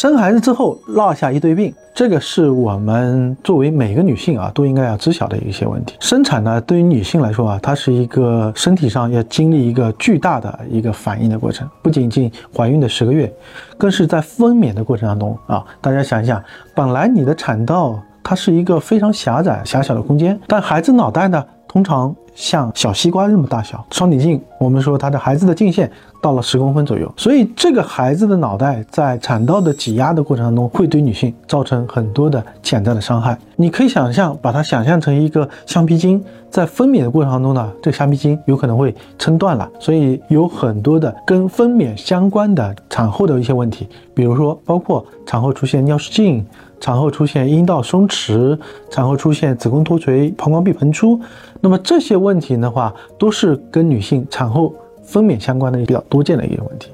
生孩子之后落下一堆病，这个是我们作为每个女性啊都应该要知晓的一些问题。生产呢，对于女性来说啊，它是一个身体上要经历一个巨大的一个反应的过程，不仅仅怀孕的十个月，更是在分娩的过程当中啊。大家想一想，本来你的产道它是一个非常狭窄狭小的空间，但孩子脑袋呢，通常像小西瓜那么大小，双顶径，我们说他的孩子的径线。到了十公分左右，所以这个孩子的脑袋在产道的挤压的过程当中，会对女性造成很多的潜在的伤害。你可以想象，把它想象成一个橡皮筋，在分娩的过程当中呢，这个橡皮筋有可能会撑断了。所以有很多的跟分娩相关的产后的一些问题，比如说包括产后出现尿失禁、产后出现阴道松弛、产后出现子宫脱垂、膀胱壁膨出，那么这些问问题的话，都是跟女性产后。分娩相关的比较多见的一个问题。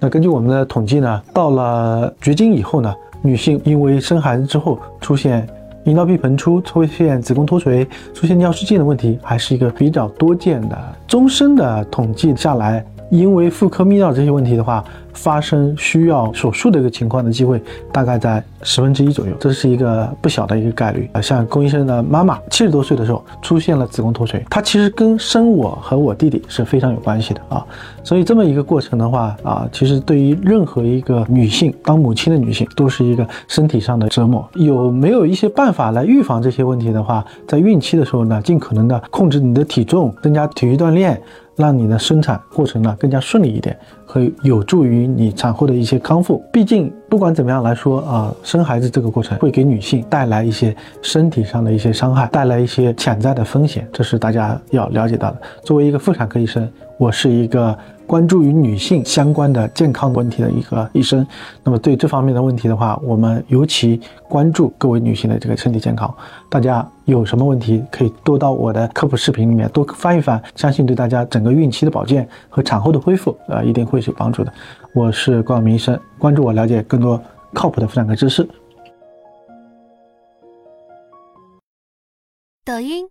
那根据我们的统计呢，到了绝经以后呢，女性因为生孩子之后出现阴道壁膨出、出现子宫脱垂、出现尿失禁的问题，还是一个比较多见的。终身的统计下来。因为妇科泌尿这些问题的话，发生需要手术的一个情况的机会大概在十分之一左右，这是一个不小的一个概率啊。像龚医生的妈妈七十多岁的时候出现了子宫脱垂，她其实跟生我和我弟弟是非常有关系的啊。所以这么一个过程的话啊，其实对于任何一个女性当母亲的女性都是一个身体上的折磨。有没有一些办法来预防这些问题的话，在孕期的时候呢，尽可能的控制你的体重，增加体育锻炼。让你的生产过程呢更加顺利一点，和有助于你产后的一些康复。毕竟不管怎么样来说啊，生孩子这个过程会给女性带来一些身体上的一些伤害，带来一些潜在的风险，这是大家要了解到的。作为一个妇产科医生，我是一个。关注于女性相关的健康问题的一个医生，那么对这方面的问题的话，我们尤其关注各位女性的这个身体健康。大家有什么问题，可以多到我的科普视频里面多翻一翻，相信对大家整个孕期的保健和产后的恢复，呃，一定会有帮助的。我是关晓明医生，关注我，了解更多靠谱的妇产科知识。抖音。